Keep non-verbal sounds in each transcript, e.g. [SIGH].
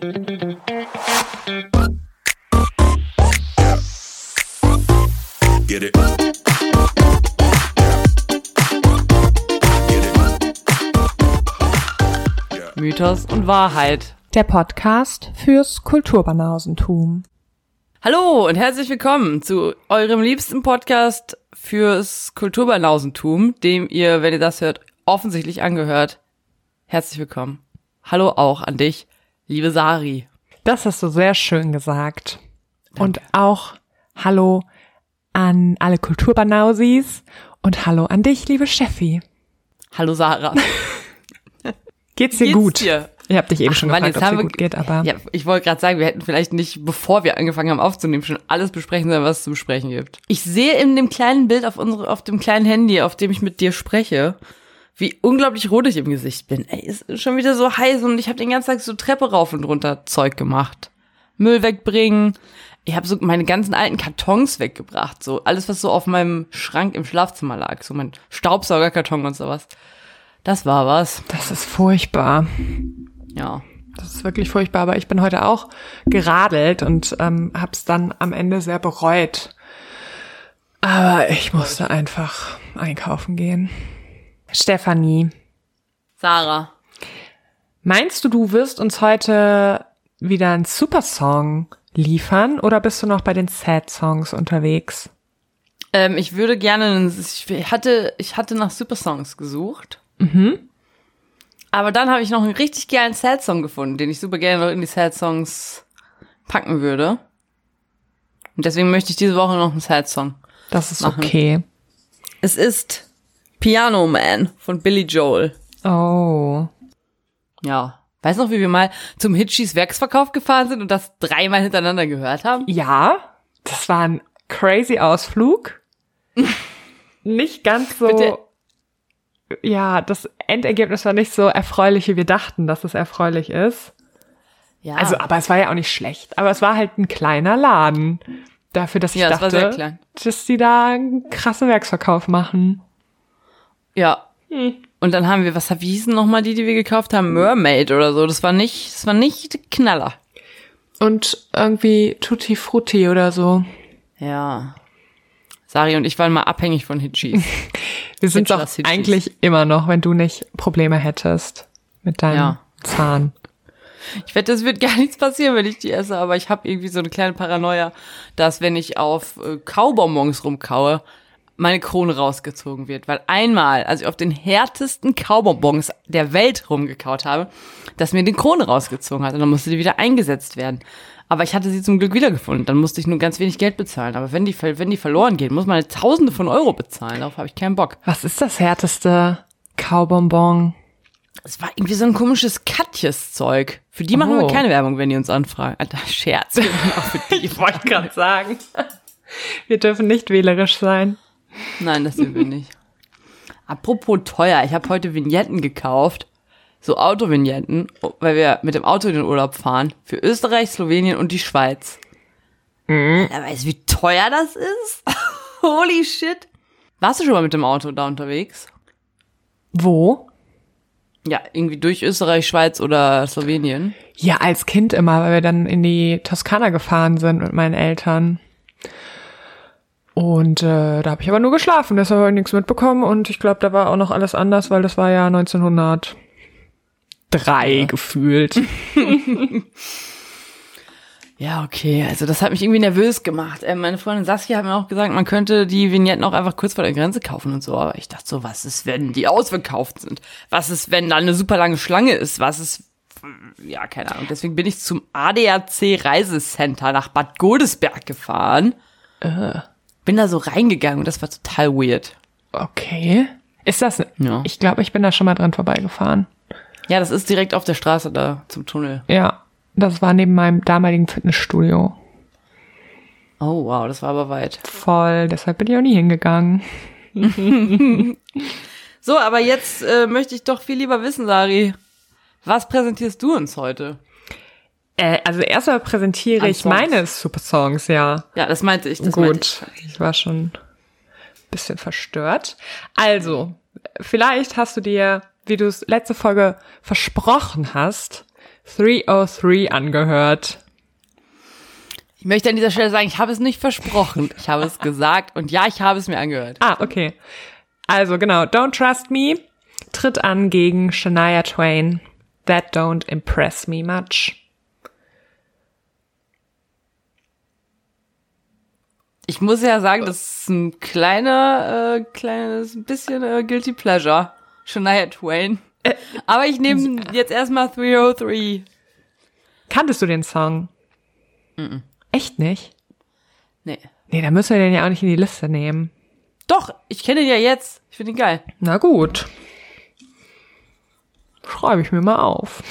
Get it. Mythos und Wahrheit. Der Podcast fürs Kulturbanausentum. Hallo und herzlich willkommen zu eurem liebsten Podcast fürs Kulturbanausentum, dem ihr, wenn ihr das hört, offensichtlich angehört. Herzlich willkommen. Hallo auch an dich, liebe Sari. Das hast du sehr schön gesagt. Und auch Hallo an alle Kulturbanausis und Hallo an dich, liebe Steffi. Hallo Sarah. [LAUGHS] Geht's dir Geht's gut? dir? Ich habe dich eben schon Mann, gefragt, ob wir- gut geht, aber Ja, ich wollte gerade sagen, wir hätten vielleicht nicht, bevor wir angefangen haben aufzunehmen, schon alles besprechen sollen, was es zu besprechen gibt. Ich sehe in dem kleinen Bild auf unsere, auf dem kleinen Handy, auf dem ich mit dir spreche, wie unglaublich rot ich im Gesicht bin. Ey, es ist schon wieder so heiß und ich habe den ganzen Tag so Treppe rauf und runter Zeug gemacht. Müll wegbringen. Ich habe so meine ganzen alten Kartons weggebracht, so alles, was so auf meinem Schrank im Schlafzimmer lag, so mein Staubsaugerkarton und sowas. Das war was. das ist furchtbar. Ja. Das ist wirklich furchtbar, aber ich bin heute auch geradelt und ähm, hab's dann am Ende sehr bereut. Aber ich musste einfach einkaufen gehen. Stefanie, Sarah. meinst du, du wirst uns heute wieder einen Supersong liefern oder bist du noch bei den Sad Songs unterwegs? Ähm, ich würde gerne, ich hatte, ich hatte nach Supersongs gesucht. Aber dann habe ich noch einen richtig geilen Sad-Song gefunden, den ich super gerne noch in die Sad-Songs packen würde. Und deswegen möchte ich diese Woche noch einen Sad-Song. Das ist Machen. okay. Es ist Piano Man von Billy Joel. Oh. Ja. Weißt du noch, wie wir mal zum Hitchis Werksverkauf gefahren sind und das dreimal hintereinander gehört haben? Ja, das war ein crazy Ausflug. [LAUGHS] Nicht ganz so. Bitte. Ja, das Endergebnis war nicht so erfreulich, wie wir dachten, dass es erfreulich ist. Ja. Also, aber es war ja auch nicht schlecht. Aber es war halt ein kleiner Laden. Dafür, dass ich Ja, dachte, dass die da einen krassen Werksverkauf machen. Ja. Und dann haben wir, was wie hießen nochmal die, die wir gekauft haben? Mermaid oder so. Das war nicht, das war nicht Knaller. Und irgendwie Tutti Frutti oder so. Ja. Sari und ich waren mal abhängig von Hitchis. [LAUGHS] Wir sind doch eigentlich immer noch, wenn du nicht Probleme hättest mit deinem Ja. Zahn. Ich wette, es wird gar nichts passieren, wenn ich die esse, aber ich habe irgendwie so eine kleine Paranoia, dass wenn ich auf äh, Kaubonbons rumkaue, meine Krone rausgezogen wird. Weil einmal, als ich auf den härtesten Kaubonbons der Welt rumgekaut habe, dass mir die Krone rausgezogen hat und dann musste die wieder eingesetzt werden. Aber ich hatte sie zum Glück wiedergefunden. Dann musste ich nur ganz wenig Geld bezahlen. Aber wenn die, wenn die verloren geht, muss man halt Tausende von Euro bezahlen. Darauf habe ich keinen Bock. Was ist das härteste Kaubonbon? Es war irgendwie so ein komisches Katjes-Zeug. Für die machen wir Oh. keine Werbung, wenn die uns anfragen. Alter, Scherz. Wir [LAUGHS] auch für die. Ich wollte gerade sagen. Wir dürfen nicht wählerisch sein. Nein, das sind wir nicht. Apropos teuer, ich habe heute Vignetten gekauft. So Autovignetten, weil wir mit dem Auto in den Urlaub fahren. Für Österreich, Slowenien und die Schweiz. Alter, weißt du, wie teuer das ist? [LAUGHS] Holy shit. Warst du schon mal mit dem Auto da unterwegs? Wo? Ja, irgendwie durch Österreich, Schweiz oder Slowenien. Ja, als Kind immer, weil wir dann in die Toskana gefahren sind mit meinen Eltern. Und äh, da habe ich aber nur geschlafen, deshalb habe ich nichts mitbekommen. Und ich glaube, da war auch noch alles anders, weil das war ja 1903 gefühlt. [LAUGHS] Ja, okay. Also das hat mich irgendwie nervös gemacht. Äh, meine Freundin Saskia hat mir auch gesagt, man könnte die Vignetten auch einfach kurz vor der Grenze kaufen und so. Aber ich dachte so, was ist, wenn die ausverkauft sind? Was ist, wenn da eine super lange Schlange ist? Was ist, ja, keine Ahnung. Deswegen bin ich zum ADAC Reisecenter nach Bad Godesberg gefahren. Bin da so reingegangen und das war total weird. Okay. Ist das? Ja. Ich glaube, ich bin da schon mal dran vorbeigefahren. Ja, das ist direkt auf der Straße da zum Tunnel. Ja, das war neben meinem damaligen Fitnessstudio. Oh, wow, das war aber weit. Voll, deshalb bin ich auch nie hingegangen. [LAUGHS] So, aber jetzt äh, möchte ich doch viel lieber wissen, Sari. Was präsentierst du uns heute? Äh, also erstmal präsentiere An ich Songs. meine Super Songs, ja. Ja, das meinte ich. Das meinte Gut, ich war schon ein bisschen verstört. Also, vielleicht hast du dir, wie du es letzte Folge versprochen hast, 303 angehört. Ich möchte an dieser Stelle sagen, ich habe es nicht versprochen. Ich habe es gesagt und ja, ich habe es mir angehört. Ah, okay. Also genau, Don't Trust Me tritt an gegen Shania Twain. That don't impress me much. Ich muss ja sagen, das ist ein kleiner, äh, kleines bisschen äh, Guilty Pleasure. Shania Twain. Aber ich nehme jetzt erstmal 303. Kanntest du den Song? Echt nicht? Nee. Nee, da müssen wir den ja auch nicht in die Liste nehmen. Doch, ich kenne ihn ja jetzt. Ich finde ihn geil. Na gut. Schreibe ich mir mal auf.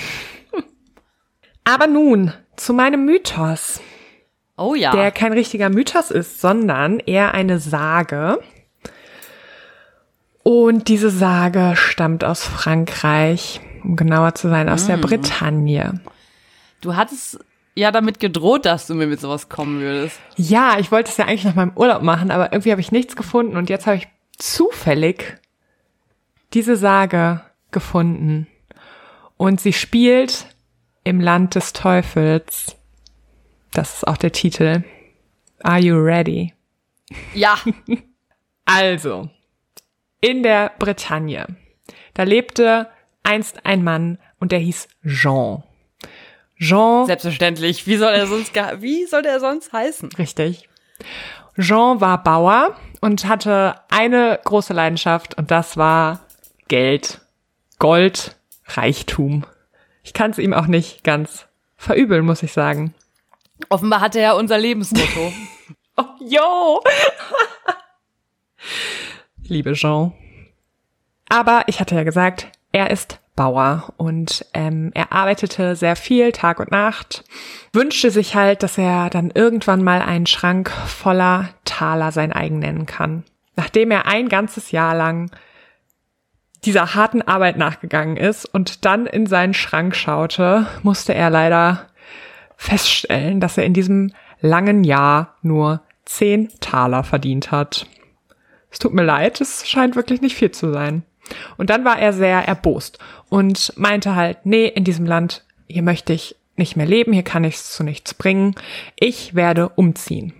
[LAUGHS] Aber nun zu meinem Mythos, Oh ja. der kein richtiger Mythos ist, sondern eher eine Sage. Und diese Sage stammt aus Frankreich, um genauer zu sein, aus der Bretagne. du hattest ja damit gedroht, dass du mir mit sowas kommen würdest. Ja, ich wollte es ja eigentlich nach meinem Urlaub machen, aber irgendwie habe ich nichts gefunden und jetzt habe ich zufällig diese Sage gefunden. Und sie spielt im Land des Teufels. Das ist auch der Titel. Are you ready? Ja. [LAUGHS] Also, in der Bretagne, da lebte einst ein Mann und der hieß Jean. Jean Selbstverständlich. Wie soll er sonst, wie soll er sonst heißen? Richtig. Jean war Bauer und hatte eine große Leidenschaft und das war Geld, Gold, Reichtum. Ich kann es ihm auch nicht ganz verübeln, muss ich sagen. Offenbar hatte er unser Lebensmotto. [LAUGHS] Oh, yo! [LAUGHS] Liebe Jean. Aber ich hatte ja gesagt, er ist Bauer und ähm, er arbeitete sehr viel, Tag und Nacht, wünschte sich halt, dass er dann irgendwann mal einen Schrank voller Taler sein eigen nennen kann. Nachdem er ein ganzes Jahr lang dieser harten Arbeit nachgegangen ist und dann in seinen Schrank schaute, musste er leider feststellen, dass er in diesem langen Jahr nur zehn Taler verdient hat. Es tut mir leid, es scheint wirklich nicht viel zu sein. Und dann war er sehr erbost und meinte halt, nee, in diesem Land, hier möchte ich nicht mehr leben, hier kann ich es zu nichts bringen. Ich werde umziehen.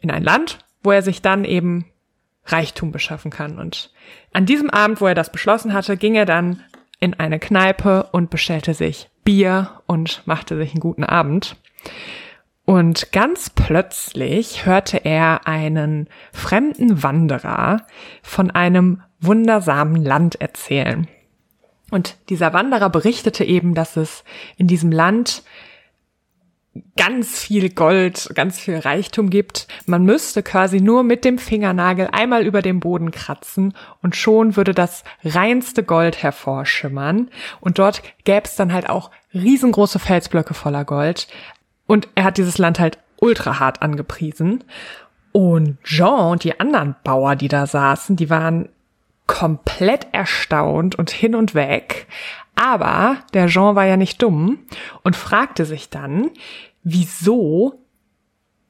In ein Land, wo er sich dann eben Reichtum beschaffen kann. Und an diesem Abend, wo er das beschlossen hatte, ging er dann in eine Kneipe und bestellte sich Bier und machte sich einen guten Abend. Und ganz plötzlich hörte er einen fremden Wanderer von einem wundersamen Land erzählen. Und dieser Wanderer berichtete eben, dass es in diesem Land ganz viel Gold, ganz viel Reichtum gibt. Man müsste quasi nur mit dem Fingernagel einmal über den Boden kratzen und schon würde das reinste Gold hervorschimmern. Und dort gäbe es dann halt auch riesengroße Felsblöcke voller Gold. Und er hat dieses Land halt ultra hart angepriesen. Und Jean und die anderen Bauer, die da saßen, die waren komplett erstaunt und hin und weg. Aber der Jean war ja nicht dumm und fragte sich dann, wieso,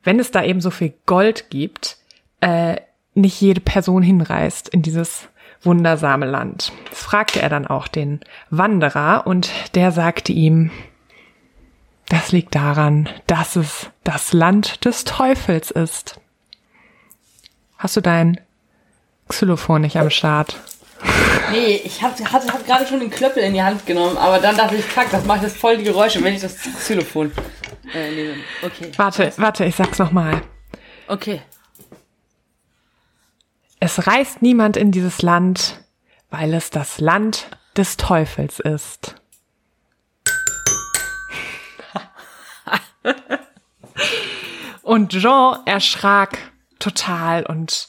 wenn es da eben so viel Gold gibt, äh, nicht jede Person hinreist in dieses wundersame Land. Das fragte er dann auch den Wanderer und der sagte ihm, das liegt daran, dass es das Land des Teufels ist. Hast du dein Xylophon nicht am Start? Nee, ich hab, hatte, hab gerade schon den Klöppel in die Hand genommen, aber dann dachte ich, fuck, das macht jetzt voll die Geräusche, wenn ich das Xylophon äh, nehme. Okay. Warte, warte, ich sag's nochmal. Okay. Es reist niemand in dieses Land, weil es das Land des Teufels ist. [LAUGHS] Und Jean erschrak total und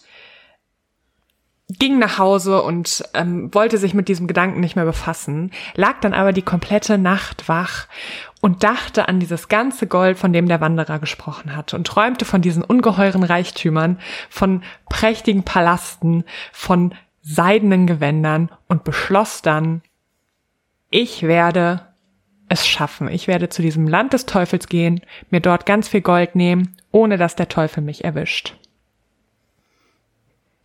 ging nach Hause und ähm, wollte sich mit diesem Gedanken nicht mehr befassen, lag dann aber die komplette Nacht wach und dachte an dieses ganze Gold, von dem der Wanderer gesprochen hat und träumte von diesen ungeheuren Reichtümern, von prächtigen Palasten, von seidenen Gewändern und beschloss dann, ich werde es schaffen. Ich werde zu diesem Land des Teufels gehen, mir dort ganz viel Gold nehmen, ohne dass der Teufel mich erwischt.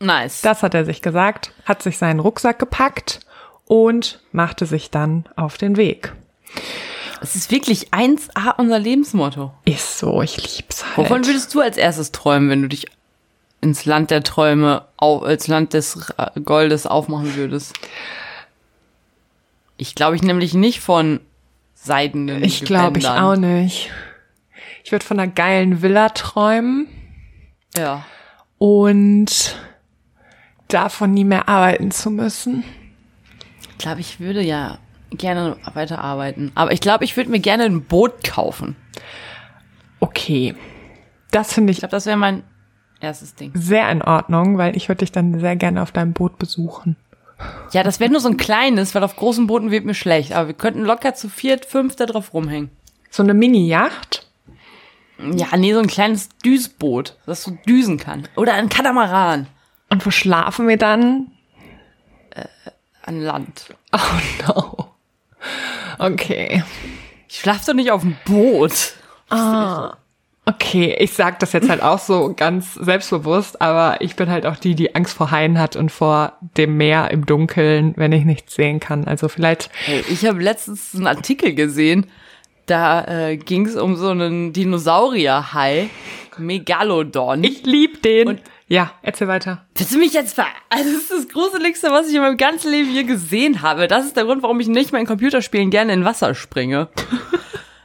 Nice. Das hat er sich gesagt, hat sich seinen Rucksack gepackt und machte sich dann auf den Weg. Es ist wirklich 1A unser Lebensmotto. Ist so, ich lieb's halt. Wovon würdest du als erstes träumen, wenn du dich ins Land der Träume, au- als Land des Goldes aufmachen würdest? Ich glaube ich nämlich nicht von seidenen Ich glaube ich auch nicht. Ich würde von einer geilen Villa träumen Ja. und davon nie mehr arbeiten zu müssen. Ich glaube, ich würde ja gerne weiterarbeiten. Aber ich glaube, ich würde mir gerne ein Boot kaufen. Okay. Das finde Ich ich glaube, das wäre mein erstes Ding. sehr in Ordnung, weil ich würde dich dann sehr gerne auf deinem Boot besuchen. Ja, das wäre nur so ein kleines, weil auf großen Booten wird mir schlecht. Aber wir könnten locker zu viert, fünf da drauf rumhängen. So eine Mini-Yacht? Ja, nee, so ein kleines Düsboot, das so düsen kann. Oder ein Katamaran Und wo schlafen wir dann? an Land. Oh no. Okay. Ich schlaf doch nicht auf dem Boot. Okay, ich sag das jetzt halt auch so ganz selbstbewusst, aber ich bin halt auch die, die Angst vor Haien hat und vor dem Meer im Dunkeln, wenn ich nichts sehen kann. Also vielleicht, Hey, ich habe letztens einen Artikel gesehen, da äh, ging es um so einen Dinosaurierhai, Megalodon. ich lieb den. Und- ja, erzähl weiter. Willst du mich jetzt ver... Also das ist das Gruseligste, was ich in meinem ganzen Leben je gesehen habe. Das ist der Grund, warum ich nicht mehr in Computerspielen gerne in Wasser springe.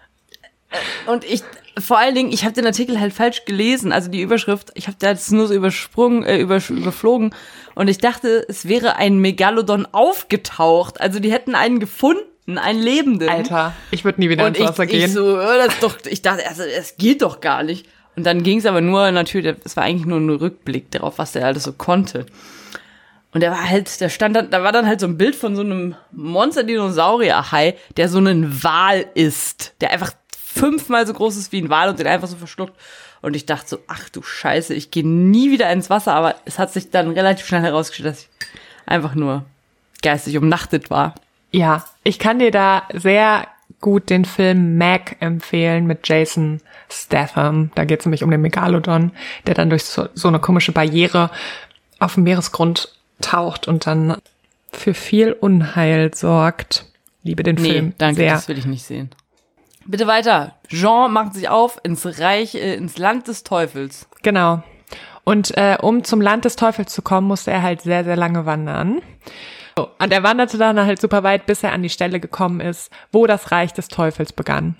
[LAUGHS] Und ich, vor allen Dingen, ich habe den Artikel halt falsch gelesen, also die Überschrift. Ich habe das nur so übersprungen, äh, übersch überflogen. Und ich dachte, es wäre ein Megalodon aufgetaucht. Also die hätten einen gefunden, einen Lebenden. Alter, ich würde nie wieder Und ins ich, Wasser ich gehen. so, äh, das doch, ich dachte, also, es geht doch gar nicht. Und dann ging es aber nur natürlich, es war eigentlich nur ein Rückblick darauf, was der alles so konnte. Und der war halt, der stand dann, da war dann halt so ein Bild von so einem Monster-Dinosaurier-Hai, der so einen Wal isst, der einfach fünfmal so groß ist wie ein Wal und den einfach so verschluckt. Und ich dachte so, ach du Scheiße, ich gehe nie wieder ins Wasser, aber es hat sich dann relativ schnell herausgestellt, dass ich einfach nur geistig umnachtet war. Ja, ich kann dir da sehr gut den Film Mac empfehlen mit Jason Statham. Da geht es nämlich um den Megalodon, der dann durch so, so eine komische Barriere auf dem Meeresgrund taucht und dann für viel Unheil sorgt. Liebe den Nee, Film danke, sehr. das will ich nicht sehen. Bitte weiter. Jean macht sich auf ins Reich, äh, ins Land des Teufels. Genau. Und äh, um zum Land des Teufels zu kommen, musste er halt sehr, sehr lange wandern. Und er wanderte dann halt super weit, bis er an die Stelle gekommen ist, wo das Reich des Teufels begann.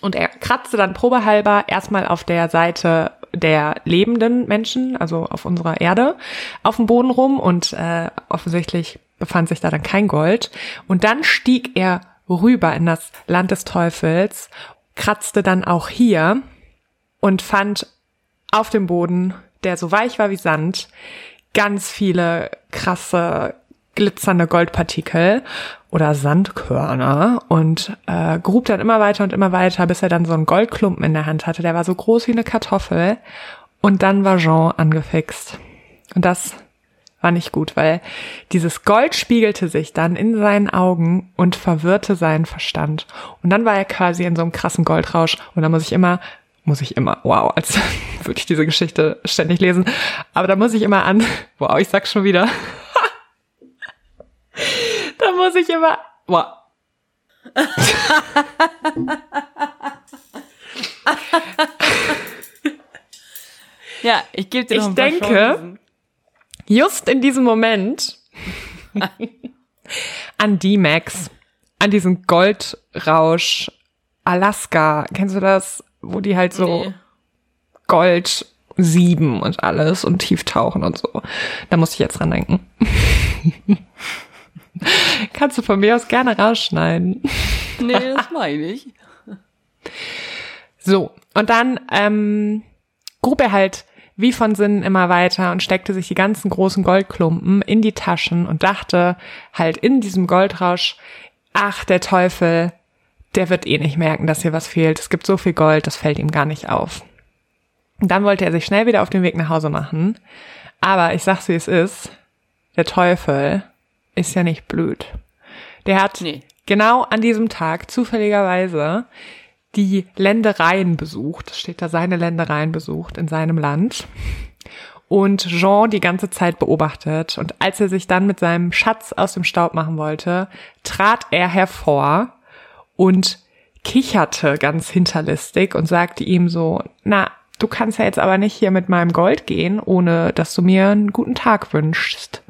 Und er kratzte dann probehalber erstmal auf der Seite der lebenden Menschen, also auf unserer Erde, auf dem Boden rum und äh, offensichtlich befand sich da dann kein Gold. Und dann stieg er rüber in das Land des Teufels, kratzte dann auch hier und fand auf dem Boden, der so weich war wie Sand, ganz viele krasse glitzernde Goldpartikel oder Sandkörner und äh, grub dann immer weiter und immer weiter, bis er dann so einen Goldklumpen in der Hand hatte. Der war so groß wie eine Kartoffel und dann war Jean angefixt. Und das war nicht gut, weil dieses Gold spiegelte sich dann in seinen Augen und verwirrte seinen Verstand. Und dann war er quasi in so einem krassen Goldrausch und da muss ich immer muss ich immer, wow, als [LAUGHS] würde ich diese Geschichte ständig lesen. Aber da muss ich immer an, wow, ich sag's schon wieder. [LAUGHS] da muss ich immer, wow. Ja, ich gebe dir Ich noch paar denke- Chancen. Just in diesem Moment [LAUGHS] an D-Max, an diesen Goldrausch Alaska. Kennst du das? Wo die halt so Nee. Gold sieben und alles und tief tauchen und so. Da muss ich jetzt dran denken. [LAUGHS] Kannst du von mir aus gerne rausschneiden. Nee, das meine ich. So, und dann ähm, grub er halt wie von Sinnen immer weiter und steckte sich die ganzen großen Goldklumpen in die Taschen und dachte halt in diesem Goldrausch, ach, der Teufel, der wird eh nicht merken, dass hier was fehlt. Es gibt so viel Gold, das fällt ihm gar nicht auf. Und dann wollte er sich schnell wieder auf den Weg nach Hause machen. Aber ich sag's wie es ist, der Teufel ist ja nicht blöd. Der hat Nee. genau an diesem Tag zufälligerweise die Ländereien besucht. Es steht da seine Ländereien besucht in seinem Land. Und Jean die ganze Zeit beobachtet. Und als er sich dann mit seinem Schatz aus dem Staub machen wollte, trat er hervor und kicherte ganz hinterlistig und sagte ihm so, na, du kannst ja jetzt aber nicht hier mit meinem Gold gehen, ohne dass du mir einen guten Tag wünschst.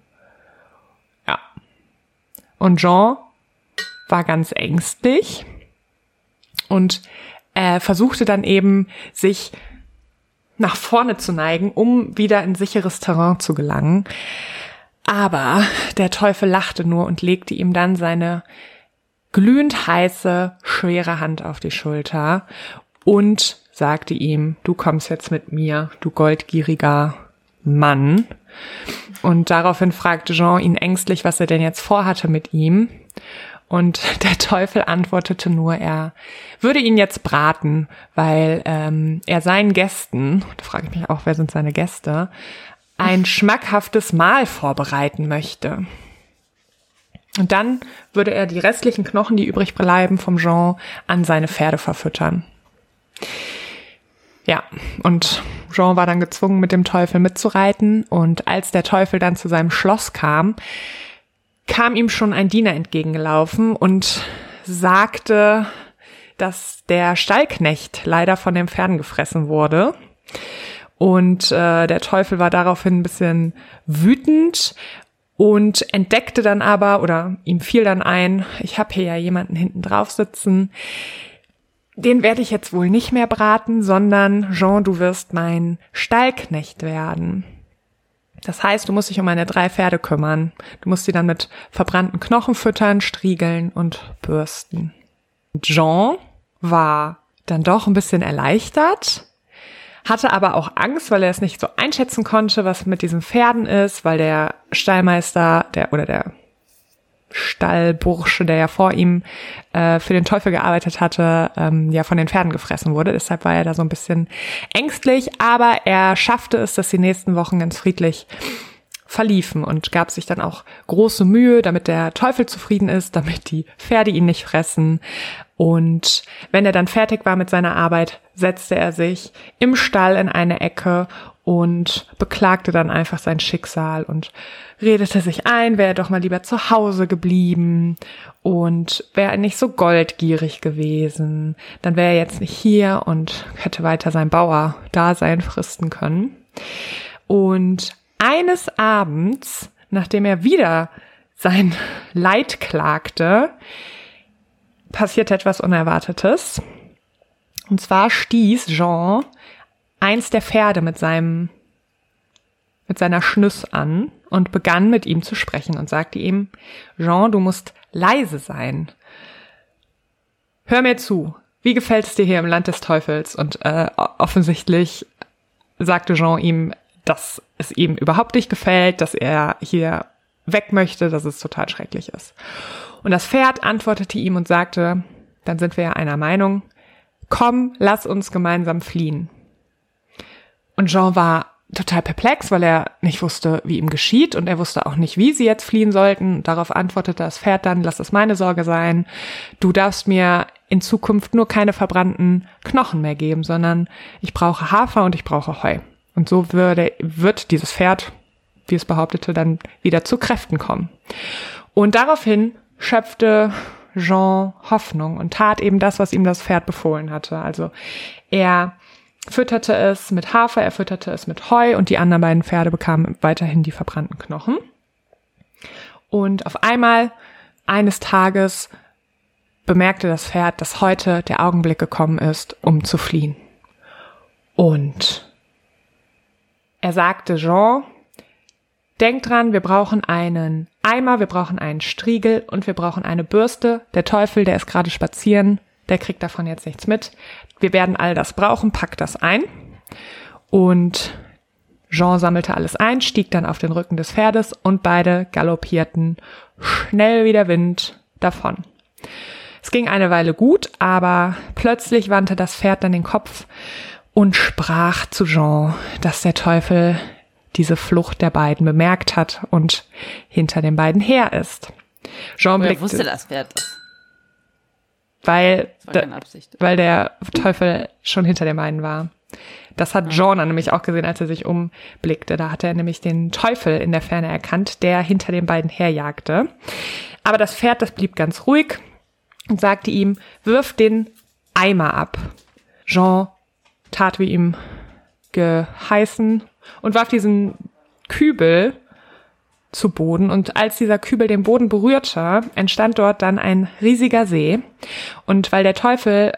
Und Jean war ganz ängstlich und äh, versuchte dann eben, sich nach vorne zu neigen, um wieder in sicheres Terrain zu gelangen. Aber der Teufel lachte nur und legte ihm dann seine glühend heiße, schwere Hand auf die Schulter und sagte ihm, du kommst jetzt mit mir, du goldgieriger Mann. Und daraufhin fragte Jean ihn ängstlich, was er denn jetzt vorhatte mit ihm. Und [LAUGHS] der Teufel antwortete nur, er würde ihn jetzt braten, weil ähm, er seinen Gästen, da frage ich mich auch, wer sind seine Gäste, ein [LAUGHS] schmackhaftes Mahl vorbereiten möchte. Und dann würde er die restlichen Knochen, die übrig bleiben vom Jean, an seine Pferde verfüttern. Ja, und Jean war dann gezwungen, mit dem Teufel mitzureiten. Und als der Teufel dann zu seinem Schloss kam, kam ihm schon ein Diener entgegengelaufen und sagte, dass der Stallknecht leider von den Pferden gefressen wurde. Und äh, der Teufel war daraufhin ein bisschen wütend und entdeckte dann aber, oder ihm fiel dann ein, ich habe hier ja jemanden hinten drauf sitzen, den werde ich jetzt wohl nicht mehr braten, sondern Jean, du wirst mein Stallknecht werden. Das heißt, du musst dich um meine drei Pferde kümmern. Du musst sie dann mit verbrannten Knochen füttern, striegeln und bürsten. Jean war dann doch ein bisschen erleichtert, hatte aber auch Angst, weil er es nicht so einschätzen konnte, was mit diesen Pferden ist, weil der Stallmeister, der oder der Stallbursche, der ja vor ihm äh, für den Teufel gearbeitet hatte, ähm, ja von den Pferden gefressen wurde. Deshalb war er da so ein bisschen ängstlich, aber er schaffte es, dass die nächsten Wochen ganz friedlich verliefen und gab sich dann auch große Mühe, damit der Teufel zufrieden ist, damit die Pferde ihn nicht fressen. Und wenn er dann fertig war mit seiner Arbeit, setzte er sich im Stall in eine Ecke und beklagte dann einfach sein Schicksal und redete sich ein, wäre doch mal lieber zu Hause geblieben und wäre nicht so goldgierig gewesen, dann wäre er jetzt nicht hier und hätte weiter sein Bauer-Dasein fristen können. Und eines Abends, nachdem er wieder sein [LAUGHS] Leid klagte, passierte etwas Unerwartetes. Und zwar stieß Jean eins der Pferde mit seinem, mit seiner Schnüss an und begann mit ihm zu sprechen und sagte ihm, Jean, du musst leise sein. Hör mir zu. Wie gefällt es dir hier im Land des Teufels? Und äh, offensichtlich sagte Jean ihm, dass es ihm überhaupt nicht gefällt, dass er hier weg möchte, dass es total schrecklich ist. Und das Pferd antwortete ihm und sagte, dann sind wir ja einer Meinung, komm, lass uns gemeinsam fliehen. Und Jean war total perplex, weil er nicht wusste, wie ihm geschieht und er wusste auch nicht, wie sie jetzt fliehen sollten. Darauf antwortete das Pferd dann, lass es meine Sorge sein. Du darfst mir in Zukunft nur keine verbrannten Knochen mehr geben, sondern ich brauche Hafer und ich brauche Heu. Und so würde, wird dieses Pferd, wie es behauptete, dann wieder zu Kräften kommen. Und daraufhin schöpfte Jean Hoffnung und tat eben das, was ihm das Pferd befohlen hatte. Also er fütterte es mit Hafer, er fütterte es mit Heu und die anderen beiden Pferde bekamen weiterhin die verbrannten Knochen. Und auf einmal eines Tages bemerkte das Pferd, dass heute der Augenblick gekommen ist, um zu fliehen. Und er sagte Jean, denk dran, wir brauchen einen Eimer, wir brauchen einen Striegel und wir brauchen eine Bürste. Der Teufel, der ist gerade spazieren, der kriegt davon jetzt nichts mit. Wir werden all das brauchen, pack das ein. Und Jean sammelte alles ein, stieg dann auf den Rücken des Pferdes und beide galoppierten schnell wie der Wind davon. Es ging eine Weile gut, aber plötzlich wandte das Pferd dann den Kopf und sprach zu Jean, dass der Teufel diese Flucht der beiden bemerkt hat und hinter den beiden her ist. Jean Woher blickte, wusste das Pferd das? Weil, weil der Teufel schon hinter dem einen war. Das hat John dann nämlich auch gesehen, als er sich umblickte. Da hat er nämlich den Teufel in der Ferne erkannt, der hinter den beiden herjagte. Aber das Pferd, das blieb ganz ruhig und sagte ihm, wirf den Eimer ab. Jean tat wie ihm geheißen und warf diesen Kübel zu Boden und als dieser Kübel den Boden berührte, entstand dort dann ein riesiger See und weil der Teufel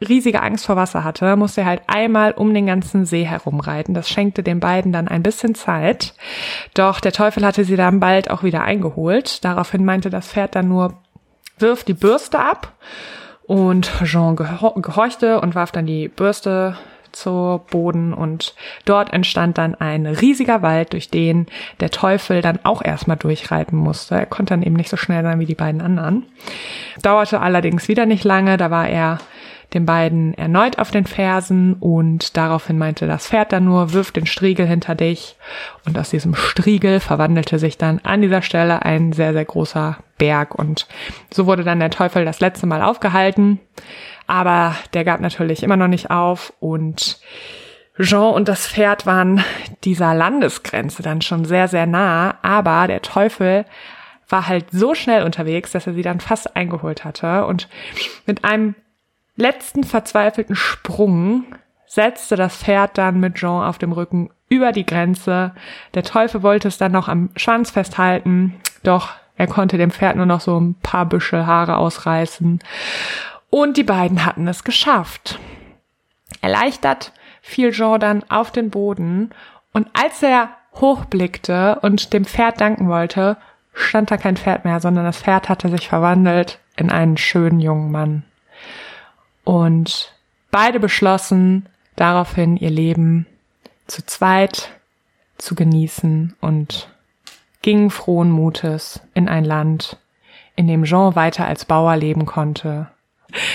riesige Angst vor Wasser hatte, musste er halt einmal um den ganzen See herumreiten. Das schenkte den beiden dann ein bisschen Zeit. Doch der Teufel hatte sie dann bald auch wieder eingeholt. Daraufhin meinte das Pferd dann nur, wirf die Bürste ab. Und Jean gehorchte und warf dann die Bürste zu Boden und dort entstand dann ein riesiger Wald, durch den der Teufel dann auch erstmal durchreiten musste. Er konnte dann eben nicht so schnell sein wie die beiden anderen. Dauerte allerdings wieder nicht lange, da war er den beiden erneut auf den Fersen und daraufhin meinte das Pferd dann nur, wirf den Striegel hinter dich und aus diesem Striegel verwandelte sich dann an dieser Stelle ein sehr, sehr großer Berg und so wurde dann der Teufel das letzte Mal aufgehalten. Aber der gab natürlich immer noch nicht auf und Jean und das Pferd waren dieser Landesgrenze dann schon sehr, sehr nah, aber der Teufel war halt so schnell unterwegs, dass er sie dann fast eingeholt hatte und mit einem letzten verzweifelten Sprung setzte das Pferd dann mit Jean auf dem Rücken über die Grenze. Der Teufel wollte es dann noch am Schwanz festhalten, doch er konnte dem Pferd nur noch so ein paar Büschel Haare ausreißen. Und die beiden hatten es geschafft. Erleichtert fiel Jean dann auf den Boden und als er hochblickte und dem Pferd danken wollte, stand da kein Pferd mehr, sondern das Pferd hatte sich verwandelt in einen schönen jungen Mann. Und beide beschlossen daraufhin ihr Leben zu zweit zu genießen und gingen frohen Mutes in ein Land, in dem Jean weiter als Bauer leben konnte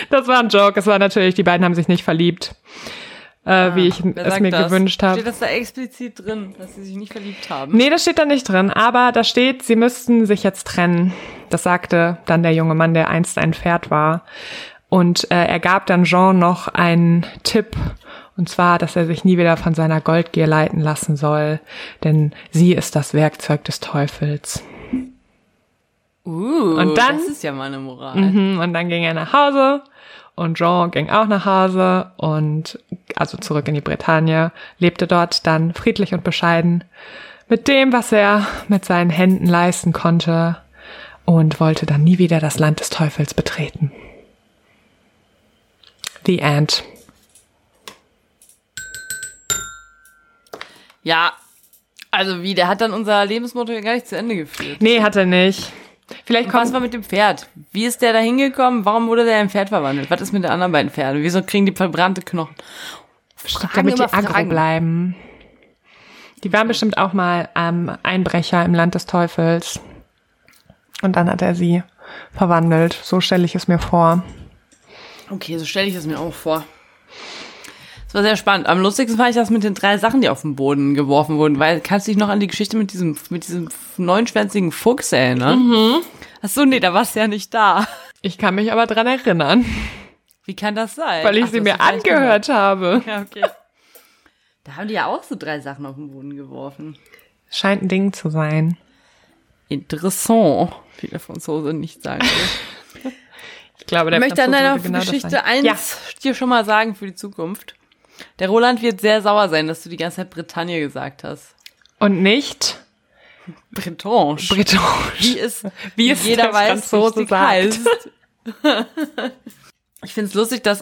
das war ein Joke. Es war natürlich, die beiden haben sich nicht verliebt, äh, ah, wie ich es mir das? gewünscht habe. Steht das da explizit drin, dass sie sich nicht verliebt haben? Nee, das steht da nicht drin. Aber da steht, sie müssten sich jetzt trennen. Das sagte dann der junge Mann, der einst ein Pferd war. Und äh, er gab dann Jean noch einen Tipp, und zwar, dass er sich nie wieder von seiner Goldgier leiten lassen soll, denn sie ist das Werkzeug des Teufels. Uh, und dann, das ist ja mal eine Moral. Mhm, und dann ging er nach Hause und Jean ging auch nach Hause und also zurück in die Bretagne, lebte dort dann friedlich und bescheiden mit dem, was er mit seinen Händen leisten konnte und wollte dann nie wieder das Land des Teufels betreten. The End. Ja, also wie, der hat dann unser Lebensmotto ja gar nicht zu Ende geführt. Nee, hat er nicht. Vielleicht kommt was war mit dem Pferd? Wie ist der da hingekommen? Warum wurde der in Pferd verwandelt? Was ist mit den anderen beiden Pferden? Wieso kriegen die verbrannte Knochen? Fragen damit die aggro bleiben. Die waren bestimmt auch mal ähm, Einbrecher im Land des Teufels. Und dann hat er sie verwandelt. So stelle ich es mir vor. Okay, so stelle ich es mir auch vor. Das war sehr spannend. Am lustigsten fand ich das mit den drei Sachen, die auf den Boden geworfen wurden, weil kannst du dich noch an die Geschichte mit diesem, mit diesem neunschwänzigen Fuchs erinnern? Mhm. Ach so, nee, da warst du ja nicht da. Ich kann mich aber dran erinnern. Wie kann das sein? Weil ich Ach, sie mir angehört habe. Ja, okay. Da haben die ja auch so drei Sachen auf den Boden geworfen. Scheint ein Ding zu sein. Interessant, wie der Franzose nicht sagen will. ich glaube, der ich möchte an deiner genau Geschichte eins ja. dir schon mal sagen für die Zukunft. Der Roland wird sehr sauer sein, dass du die ganze Zeit Bretagne gesagt hast. Und nicht Bretonge. Bretonge. Wie ist, [LAUGHS] wie ist jeder weiß, Franzose wie heißt. [LAUGHS] ich finde es lustig, dass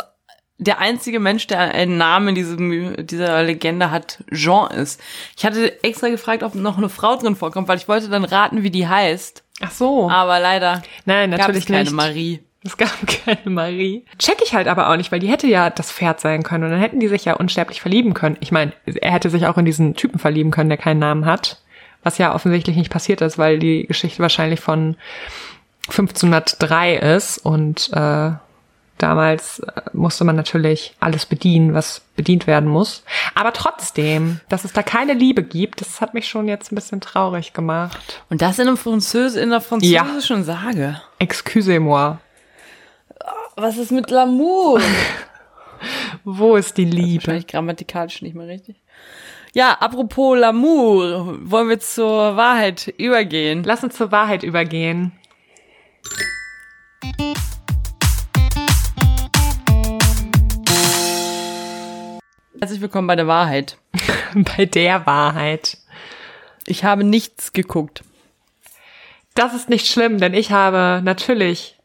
der einzige Mensch, der einen Namen in diesem, dieser Legende hat, Jean ist. Ich hatte extra gefragt, ob noch eine Frau drin vorkommt, weil ich wollte dann raten, wie die heißt. Ach so. Aber leider Nein, natürlich gab es keine nicht. Marie. Es gab [LAUGHS] keine Marie. Check ich halt aber auch nicht, weil die hätte ja das Pferd sein können und dann hätten die sich ja unsterblich verlieben können. Ich meine, er hätte sich auch in diesen Typen verlieben können, der keinen Namen hat. Was ja offensichtlich nicht passiert ist, weil die Geschichte wahrscheinlich von 1503 ist und äh, damals äh, musste man natürlich alles bedienen, was bedient werden muss. Aber trotzdem, dass es da keine Liebe gibt, das hat mich schon jetzt ein bisschen traurig gemacht. Und das in einem Französ in der französischen ja. Sage. Excusez-moi. Was ist mit L'amour? [LAUGHS] Wo ist die Liebe? Wahrscheinlich grammatikalisch nicht mehr richtig. Ja, apropos L'amour, wollen wir zur Wahrheit übergehen? Lass uns zur Wahrheit übergehen. Herzlich willkommen bei der Wahrheit. [LAUGHS] Bei der Wahrheit. Ich habe nichts geguckt. Das ist nicht schlimm, denn ich habe natürlich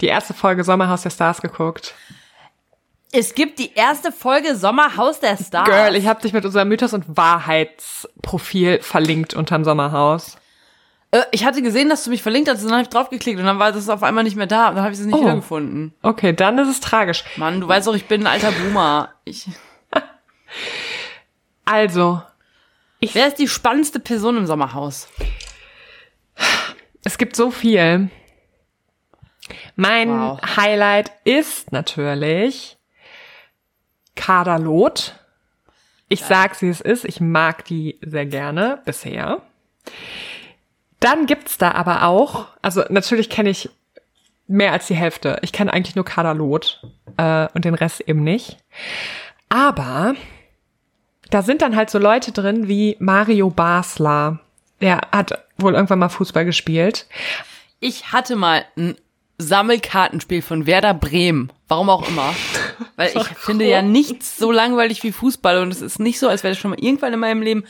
die erste Folge Sommerhaus der Stars geguckt. Es gibt die erste Folge Sommerhaus der Stars. Girl, ich habe dich mit unserem Mythos- und Wahrheitsprofil verlinkt unterm Sommerhaus. Äh, ich hatte gesehen, dass du mich verlinkt hast, und dann habe ich draufgeklickt und dann war das auf einmal nicht mehr da. Und dann habe ich es nicht Oh. wiedergefunden. Okay, dann ist es tragisch. Mann, du weißt doch, ich bin ein alter Boomer. Ich, [LAUGHS] Also, wer ist die spannendste Person im Sommerhaus? es gibt so viel. Mein Wow. Highlight ist natürlich Kaderlot. Ich sag, wie es ist. Ich mag die sehr gerne bisher. Dann gibt's da aber auch, also natürlich kenne ich mehr als die Hälfte. Ich kenne eigentlich nur Kaderlot äh, und den Rest eben nicht. Aber da sind dann halt so Leute drin wie Mario Basler. Der hat wohl irgendwann mal Fußball gespielt. Ich hatte mal ein Sammelkartenspiel von Werder Bremen. Warum auch immer. Weil ich [LAUGHS] finde ja nichts so langweilig wie Fußball und es ist nicht so, als wäre das schon mal irgendwann in meinem Leben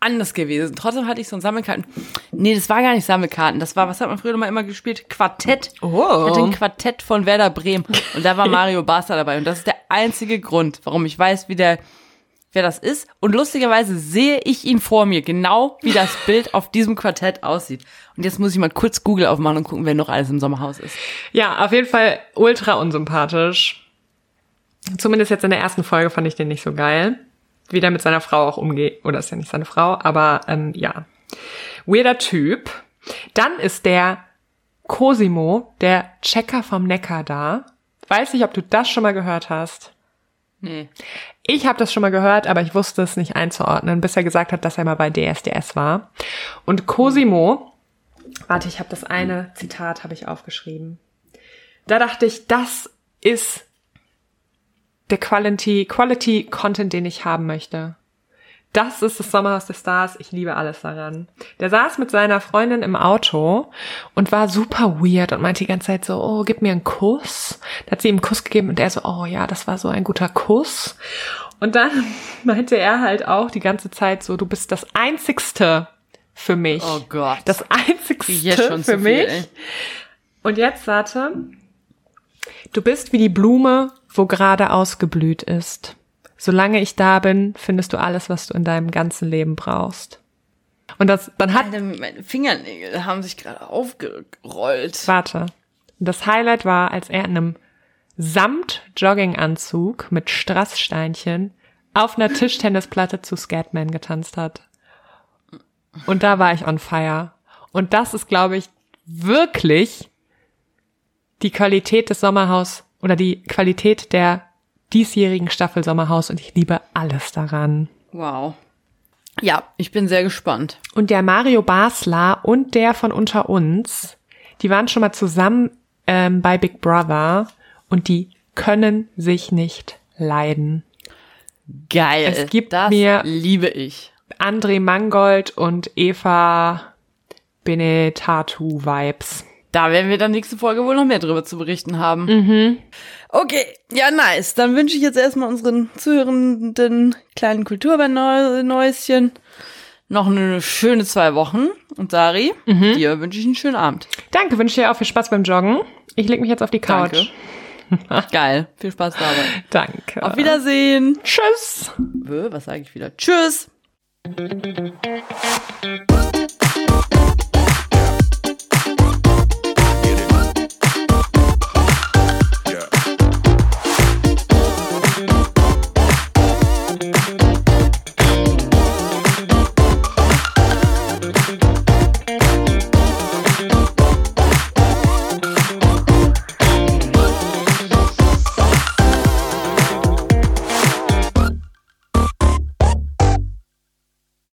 anders gewesen. Trotzdem hatte ich so ein Sammelkarten. Nee, das war gar nicht Sammelkarten. Das war, was hat man früher mal immer gespielt? Quartett. Oh. Ich hatte ein Quartett von Werder Bremen und da war Mario Basler dabei und das ist der einzige Grund, warum ich weiß, wie der wer das ist. Und lustigerweise sehe ich ihn vor mir, genau wie das [LAUGHS] Bild auf diesem Quartett aussieht. Und jetzt muss ich mal kurz Google aufmachen und gucken, wer noch alles im Sommerhaus ist. Ja, auf jeden Fall ultra unsympathisch. Zumindest jetzt in der ersten Folge fand ich den nicht so geil. Wie der mit seiner Frau auch umgeht. Oder ist ja nicht seine Frau, aber ähm, ja. Weirder Typ. Dann ist der Cosimo, der Checker vom Neckar da. Weiß nicht, ob du das schon mal gehört hast. Nee. Ich habe das schon mal gehört, aber ich wusste es nicht einzuordnen, bis er gesagt hat, dass er mal bei DSDS war. Und Cosimo, warte, ich habe das eine Zitat habe ich aufgeschrieben. Da dachte ich, das ist der Quality Quality Content, den ich haben möchte. Das ist das Sommerhaus der Stars. Ich liebe alles daran. Der saß mit seiner Freundin im Auto und war super weird und meinte die ganze Zeit so, oh, gib mir einen Kuss. Da hat sie ihm einen Kuss gegeben und er so, oh ja, das war so ein guter Kuss. Und dann [LAUGHS] meinte er halt auch die ganze Zeit so, du bist das Einzigste für mich. Oh Gott. Das Einzigste jetzt schon für zu mich. viel, ey. Und jetzt warte. Du bist wie die Blume, wo gerade ausgeblüht ist. Solange ich da bin, findest du alles, was du in deinem ganzen Leben brauchst. Und das, dann hat, Alter, meine Fingernägel haben sich gerade aufgerollt. warte. Das Highlight war, als er in einem Samt-Jogginganzug mit Strasssteinchen auf einer Tischtennisplatte zu Scatman getanzt hat. Und da war ich on fire. Und das ist, glaube ich, wirklich die Qualität des Sommerhaus oder die Qualität der diesjährigen Staffel Sommerhaus und ich liebe alles daran. Wow. Ja, ich bin sehr gespannt. Und der Mario Basler und der von unter uns, die waren schon mal zusammen ähm, bei Big Brother und die können sich nicht leiden. Geil. Es gibt das mir- liebe ich. André Mangold und Eva Benetatu Vibes. Da werden wir dann nächste Folge wohl noch mehr drüber zu berichten haben. Okay, ja, nice. Dann wünsche ich jetzt erstmal unseren zuhörenden kleinen Kulturbernäuschen noch eine schöne zwei Wochen. Und Dari, dir wünsche ich einen schönen Abend. Danke, wünsche dir auch viel Spaß beim Joggen. Ich leg mich jetzt auf die Couch. Danke. [LAUGHS] Geil. Viel Spaß dabei. [LAUGHS] Danke. Auf Wiedersehen. Tschüss. Wö, Was sage ich wieder? Tschüss.